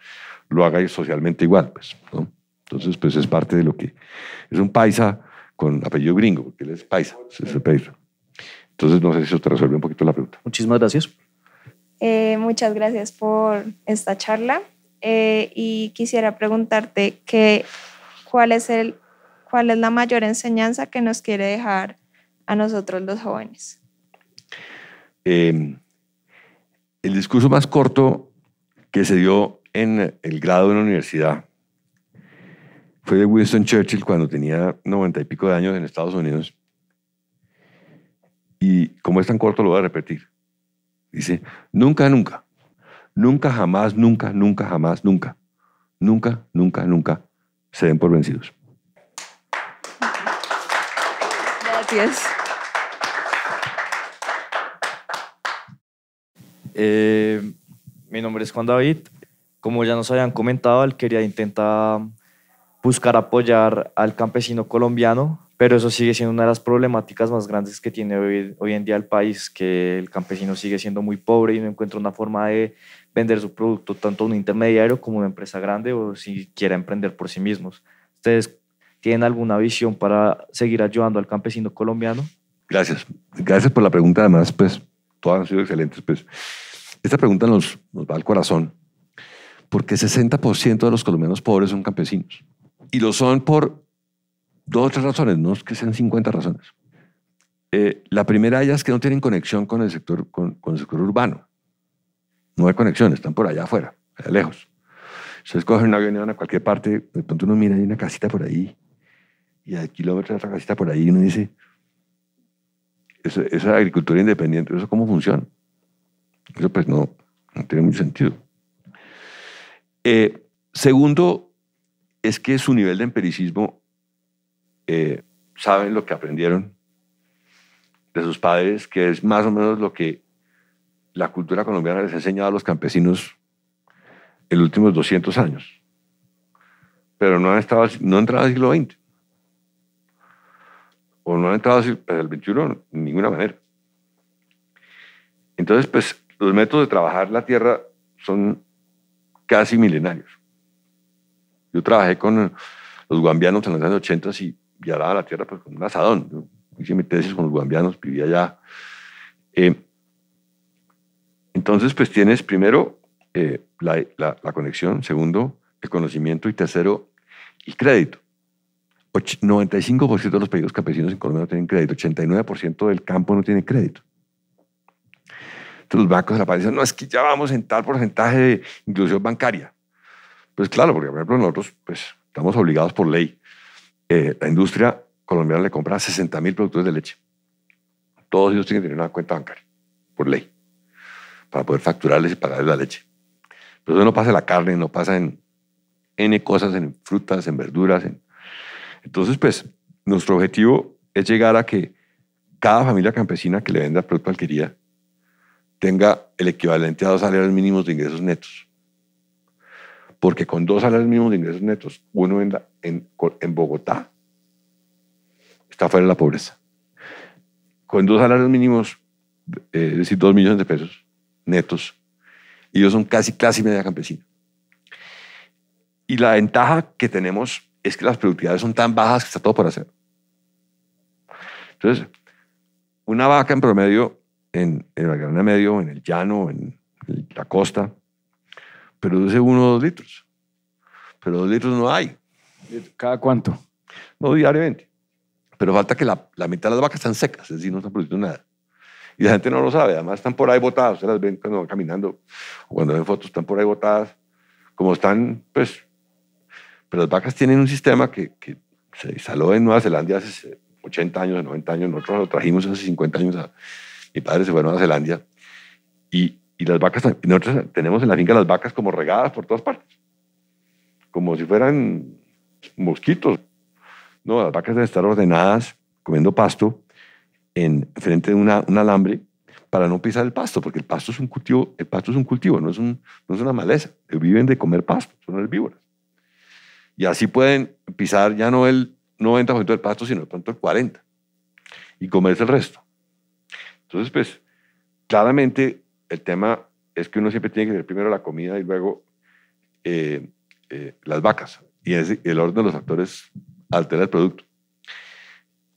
Speaker 3: lo haga socialmente igual, pues, ¿no? Entonces, pues es parte de lo que... Es un paisa con apellido gringo, porque él es paisa, es el paisa. Entonces, no sé si eso te resuelve un poquito la pregunta.
Speaker 4: Muchísimas gracias.
Speaker 5: Eh, muchas gracias por esta charla eh, y quisiera preguntarte que, cuál, es el, cuál es la mayor enseñanza que nos quiere dejar a nosotros los jóvenes.
Speaker 3: Eh, el discurso más corto que se dio en el grado de una universidad fue de Winston Churchill cuando tenía noventa y pico de años en Estados Unidos. Y como es tan corto, lo voy a repetir. Dice, nunca, nunca, nunca, jamás, nunca, nunca, jamás, nunca, nunca, nunca, nunca se den por vencidos.
Speaker 5: Gracias.
Speaker 4: Eh, mi nombre es Juan David. Como ya nos habían comentado, Alquería intenta buscar apoyar al campesino colombiano, pero eso sigue siendo una de las problemáticas más grandes que tiene hoy, hoy en día el país, que el campesino sigue siendo muy pobre y no encuentra una forma de vender su producto tanto a un intermediario como a una empresa grande o si quiere emprender por sí mismos. ¿Ustedes tienen alguna visión para seguir ayudando al campesino colombiano?
Speaker 3: Gracias. Gracias por la pregunta. Además, pues, todas han sido excelentes. Pues, esta pregunta nos, nos va al corazón, porque 60% de los colombianos pobres son campesinos. Y lo son por dos o tres razones, no es que sean 50 razones. Eh, la primera de ellas es que no tienen conexión con el sector, con, con el sector urbano. No hay conexión, están por allá afuera, allá lejos. Ustedes cogen un avión y van a cualquier parte, de pronto uno mira, hay una casita por ahí, y a kilómetros otra casita por ahí, y uno dice, esa agricultura independiente, ¿eso cómo funciona? Eso pues no, no tiene mucho sentido. Eh, segundo, es que su nivel de empiricismo, eh, saben lo que aprendieron de sus padres, que es más o menos lo que la cultura colombiana les ha enseñado a los campesinos en los últimos 200 años. Pero no han, estado, no han entrado al siglo XX. O no han entrado al XXI de ninguna manera. Entonces, pues los métodos de trabajar la tierra son casi milenarios. Yo trabajé con los guambianos en los años 80 y, y araba la tierra pues, con un asadón. Yo hice mi tesis con los guambianos, vivía allá. Eh, entonces, pues tienes primero eh, la, la, conexión, segundo, el conocimiento y tercero, el crédito. 95% de los pedidos campesinos en Colombia no tienen crédito, 89% del campo no tiene crédito. Entonces los bancos aparecen, no, es que ya vamos en tal porcentaje de inclusión bancaria. Pues claro, porque por ejemplo nosotros pues, estamos obligados por ley. Eh, la industria colombiana le compra 60 mil productores de leche. Todos ellos tienen que tener una cuenta bancaria, por ley, para poder facturarles y pagarles la leche. Pero eso no pasa en la carne, no pasa en N cosas, en frutas, en verduras. En... Entonces, pues, nuestro objetivo es llegar a que cada familia campesina que le venda producto alquería tenga el equivalente a dos salarios mínimos de ingresos netos. Porque con dos salarios mínimos de ingresos netos, uno en, Bogotá está fuera de la pobreza. Con dos salarios mínimos, eh, es decir, dos millones de pesos netos, ellos son casi clase media campesina. Y la ventaja que tenemos es que las productividades son tan bajas que está todo por hacer. Entonces, una vaca en promedio en, en el grano medio, en el llano, en la costa, produce uno o dos litros. Pero dos litros no hay.
Speaker 2: ¿Cada cuánto?
Speaker 3: No diariamente. Pero falta que la, la mitad de las vacas están secas, es decir, no están produciendo nada. Y la gente no lo sabe, además están por ahí botadas, ustedes las ven cuando van caminando, o cuando ven fotos, están por ahí botadas, como están, pues, pero las vacas tienen un sistema que, que se instaló en Nueva Zelanda hace 80 años, 90 años, nosotros lo trajimos hace 50 años a, mi padre se fue a Nueva Zelanda y, y las vacas, nosotros tenemos en la finca las vacas como regadas por todas partes, como si fueran mosquitos. No, las vacas deben estar ordenadas, comiendo pasto, en frente de una, un alambre para no pisar el pasto, porque el pasto es un cultivo, el pasto es un cultivo, no es, un, no es una maleza. Viven de comer pasto, son herbívoras. Y así pueden pisar ya no el 90% del pasto, sino de pronto el 40% y comerse el resto. Entonces, pues, claramente el tema es que uno siempre tiene que tener primero la comida y luego eh, eh, las vacas. Y el orden de los factores altera el producto.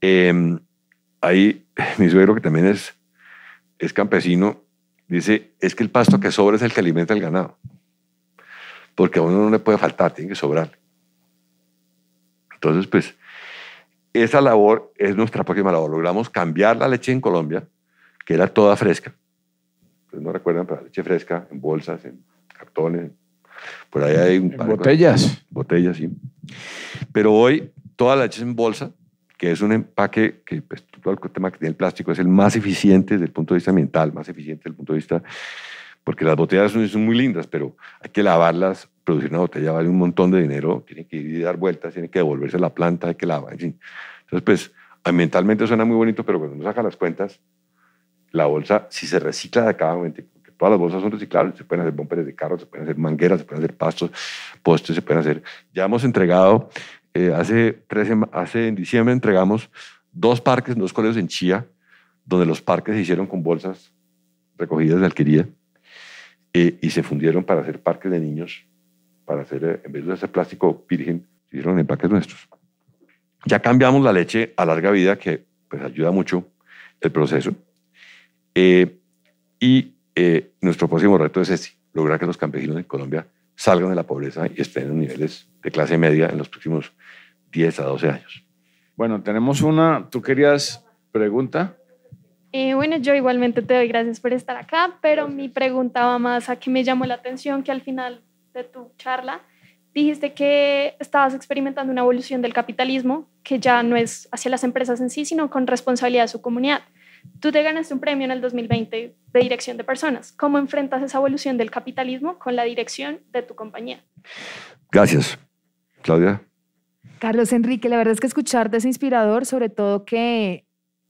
Speaker 3: Eh, ahí mi suegro, que también es, es campesino, dice, es que el pasto que sobra es el que alimenta el ganado. Porque a uno no le puede faltar, tiene que sobrar. Entonces, pues, esa labor es nuestra próxima labor. Logramos cambiar la leche en Colombia que era toda fresca. Ustedes no recuerdan, pero leche fresca en bolsas, en cartones. Por ahí hay un
Speaker 2: par botellas.
Speaker 3: botellas, sí. Pero hoy toda la leche es en bolsa, que es un empaque que, pues, todo el tema que tiene el plástico es el más eficiente desde el punto de vista ambiental, más eficiente desde el punto de vista. Porque las botellas son, son muy lindas, pero hay que lavarlas. Producir una botella vale un montón de dinero, tiene que ir y dar vueltas, tiene que devolverse a la planta, hay que lavar, en fin. Entonces, pues, ambientalmente suena muy bonito, pero cuando uno saca las cuentas, la bolsa, si se recicla adecuadamente, porque todas las bolsas son reciclables, se pueden hacer bomberes de carros, se pueden hacer mangueras, se pueden hacer pastos, postes, se pueden hacer. Ya hemos entregado, eh, hace, tres, hace en diciembre entregamos dos parques, dos colegios en Chía, donde los parques se hicieron con bolsas recogidas de alquería eh, y se fundieron para hacer parques de niños, para hacer, eh, en vez de hacer plástico virgen, se hicieron empaques nuestros. Ya cambiamos la leche a larga vida, que pues ayuda mucho el proceso. Eh, y eh, nuestro próximo reto es este, lograr que los campesinos en Colombia salgan de la pobreza y estén en niveles de clase media en los próximos 10 a 12 años.
Speaker 2: Bueno, tenemos una, ¿tú querías pregunta?
Speaker 6: Eh, bueno, yo igualmente te doy gracias por estar acá, pero mi pregunta va más a que me llamó la atención que al final de tu charla dijiste que estabas experimentando una evolución del capitalismo que ya no es hacia las empresas en sí, sino con responsabilidad de su comunidad. Tú te ganaste un premio en el 2020 de dirección de personas. ¿Cómo enfrentas esa evolución del capitalismo con la dirección de tu compañía?
Speaker 3: Gracias. Claudia.
Speaker 1: Carlos Enrique, la verdad es que escucharte es inspirador, sobre todo que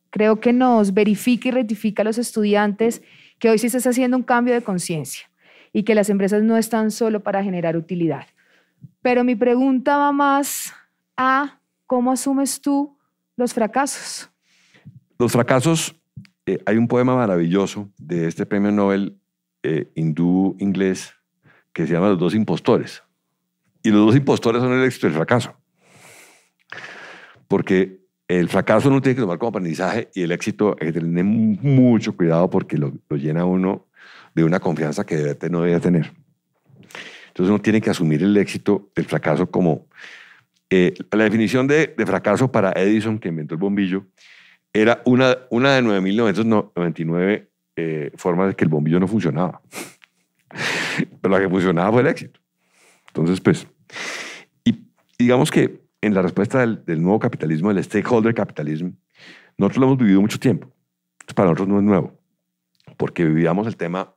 Speaker 1: creo que nos verifica y rectifica a los estudiantes que hoy sí se está haciendo un cambio de conciencia y que las empresas no están solo para generar utilidad. Pero mi pregunta va más a cómo asumes tú los fracasos.
Speaker 3: Los fracasos eh, hay un poema maravilloso de este premio Nobel eh, hindú inglés que se llama Los dos impostores. Y los dos impostores son el éxito y el fracaso. Porque el fracaso uno tiene que tomar como aprendizaje y el éxito hay que tener mucho cuidado porque lo, lo llena uno de una confianza que debe, no debe tener. Entonces uno tiene que asumir el éxito del fracaso como... Eh, la definición de, de, fracaso para Edison, que inventó el bombillo, era una, una de 9.999 eh, formas de que el bombillo no funcionaba. Pero la que funcionaba fue el éxito. Entonces, pues, y digamos que en la respuesta del, del nuevo capitalismo, del stakeholder capitalismo, nosotros lo hemos vivido mucho tiempo. para nosotros no es nuevo, porque vivíamos el tema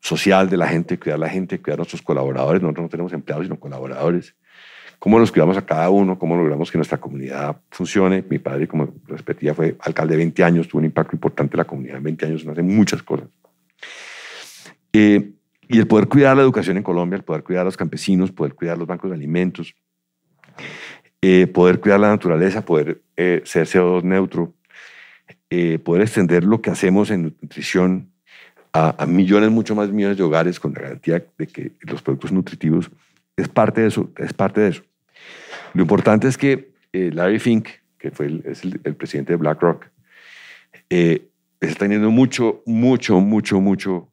Speaker 3: social de la gente, cuidar a la gente, cuidar a nuestros colaboradores. Nosotros no tenemos empleados, sino colaboradores. Cómo nos cuidamos a cada uno, cómo logramos que nuestra comunidad funcione. Mi padre, como repetía, fue alcalde de 20 años, tuvo un impacto importante en la comunidad en 20 años, hace muchas cosas. Eh, y el poder cuidar la educación en Colombia, el poder cuidar a los campesinos, poder cuidar los bancos de alimentos, eh, poder cuidar la naturaleza, poder eh, ser CO2 neutro, poder extender lo que hacemos en nutrición a, millones, mucho más millones de hogares con la garantía de que los productos nutritivos es parte de eso. Es parte de eso. Lo importante es que eh, Larry Fink, que fue el, es el, presidente de BlackRock, eh, está teniendo mucho, mucho, mucho, mucho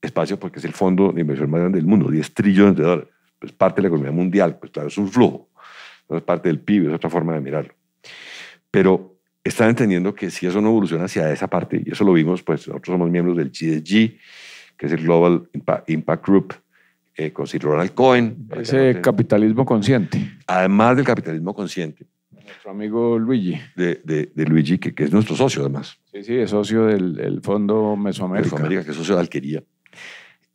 Speaker 3: espacio porque es el fondo de inversión más grande del mundo, 10 trillones de dólares. Es parte de la economía mundial, pues claro, es un flujo, no es parte del PIB, es otra forma de mirarlo. Pero están entendiendo que si eso no evoluciona hacia esa parte, y eso lo vimos, pues nosotros somos miembros del GSG, que es el Global Impact Group, eh, con Sir Ronald Cohen.
Speaker 2: Ese capitalismo consciente.
Speaker 3: Además del capitalismo consciente.
Speaker 2: Nuestro amigo Luigi.
Speaker 3: De, de, Luigi, que, que, es nuestro socio además.
Speaker 2: Sí, sí, es socio del Fondo Mesoamérica.
Speaker 3: Mesoamérica, que es socio de Alquería.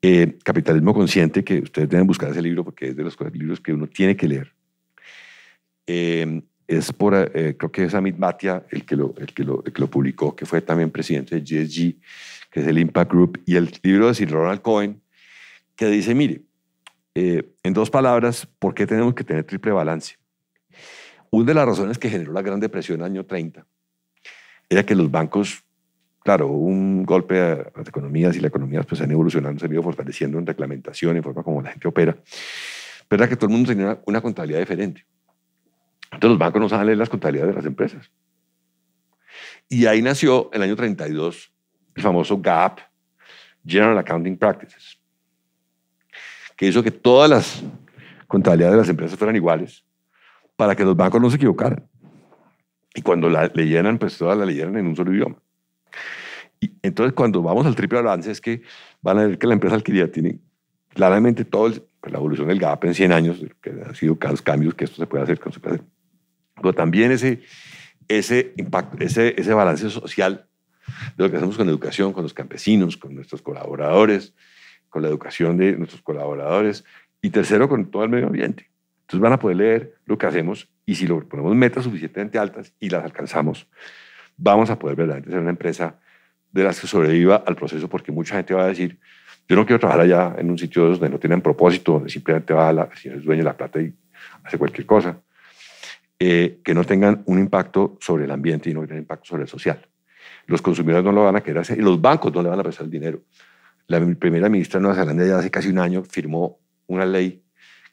Speaker 3: Eh, capitalismo consciente, que ustedes deben buscar ese libro porque es de los libros que uno tiene que leer. Eh, es por, eh, creo que es Amit Bhatia el que, lo, el, que lo, el que lo publicó, que fue también presidente de GSG, que es el Impact Group, y el libro de Sir Ronald Cohen, que dice, mire, eh, en dos palabras, ¿por qué tenemos que tener triple balance? Una de las razones que generó la Gran Depresión en el año 30 era que los bancos, claro, un golpe a las economías y las economías pues han evolucionado, se han ido fortaleciendo en reglamentación, en forma como la gente opera, pero era que todo el mundo tenía una contabilidad diferente. Entonces los bancos no saben leer las contabilidades de las empresas. Y ahí nació el año 32 el famoso GAP, General Accounting Practices, que hizo que todas las contabilidades de las empresas fueran iguales para que los bancos no se equivocaran. Y cuando la leyeran, pues todas la leyeran en un solo idioma. Y entonces cuando vamos al triple balance es que van a ver que la empresa alquiler tiene claramente todo pues, la evolución del GAP en 100 años, que han sido cada cambios que esto se puede hacer, que se puede hacer pero también ese, ese impacto, ese, ese balance social de lo que hacemos con educación, con los campesinos, con nuestros colaboradores, con la educación de nuestros colaboradores y tercero, con todo el medio ambiente. Entonces van a poder leer lo que hacemos y si lo ponemos metas suficientemente altas y las alcanzamos, vamos a poder verdaderamente ser una empresa de las que sobreviva al proceso porque mucha gente va a decir, yo no quiero trabajar allá en un sitio donde no tienen propósito, donde simplemente va la, si es dueño de la plata y hace cualquier cosa. Eh, que no tengan un impacto sobre el ambiente y no tengan impacto sobre el social. Los consumidores no lo van a querer hacer y los bancos no le van a prestar el dinero. La primera ministra de Nueva Zelanda ya hace casi un año firmó una ley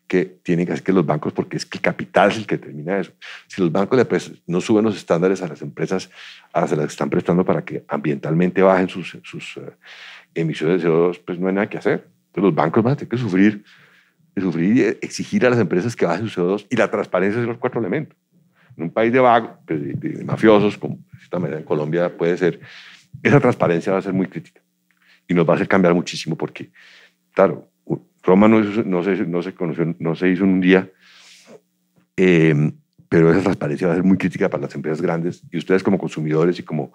Speaker 3: que tiene que hacer que los bancos, porque es que el capital es el que determina eso. Si los bancos no suben los estándares a las empresas a las que están prestando para que ambientalmente bajen sus, sus eh, emisiones de CO2, pues no hay nada que hacer. Entonces los bancos van a tener que sufrir de sufrir y exigir a las empresas que bajen sus CO2 y la transparencia de los cuatro elementos. En un país de vagos, pues, de, mafiosos, como de esta manera en Colombia puede ser, esa transparencia va a ser muy crítica y nos va a hacer cambiar muchísimo porque, claro, Roma no, no, se, no, se, no se hizo en un día, eh, pero esa transparencia va a ser muy crítica para las empresas grandes y ustedes como consumidores y como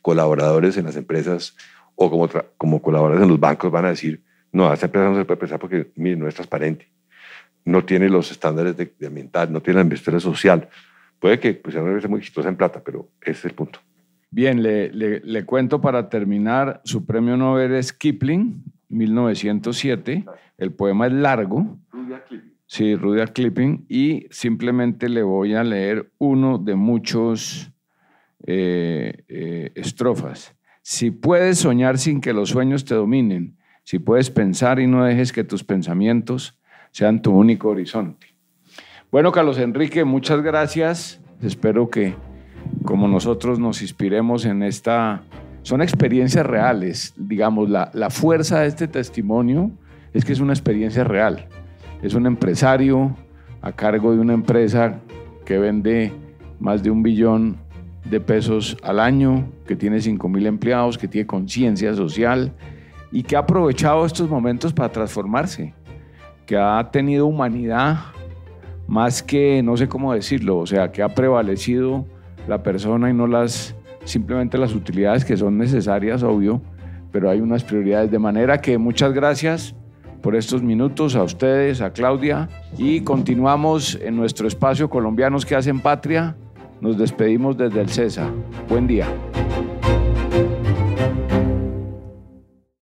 Speaker 3: colaboradores en las empresas o como, como colaboradores en los bancos van a decir, no, a esta empresa no se puede pensar porque, mire, no es transparente. No tiene los estándares de, ambiental, no tiene la investigación social. Puede que pues, sea una empresa muy exitosa en plata, pero ese es el punto.
Speaker 2: Bien, le, le, cuento para terminar, su premio Nobel es Kipling, 1907. El poema es largo. Rudyard Kipling. Sí, Rudyard Kipling. Y simplemente le voy a leer uno de muchos eh, eh, estrofas. Si puedes soñar sin que los sueños te dominen, si puedes pensar y no dejes que tus pensamientos sean tu único horizonte. Bueno, Carlos Enrique, muchas gracias. Espero que como nosotros nos inspiremos en esta... Son experiencias reales, digamos, la, la fuerza de este testimonio es que es una experiencia real. Es un empresario a cargo de una empresa que vende más de un billón de pesos al año, que tiene 5 mil empleados, que tiene conciencia social y que ha aprovechado estos momentos para transformarse, que ha tenido humanidad más que, no sé cómo decirlo, o sea, que ha prevalecido la persona y no las simplemente las utilidades que son necesarias, obvio, pero hay unas prioridades. De manera que muchas gracias por estos minutos a ustedes, a Claudia, y continuamos en nuestro espacio Colombianos que hacen patria. Nos despedimos desde el CESA. Buen día.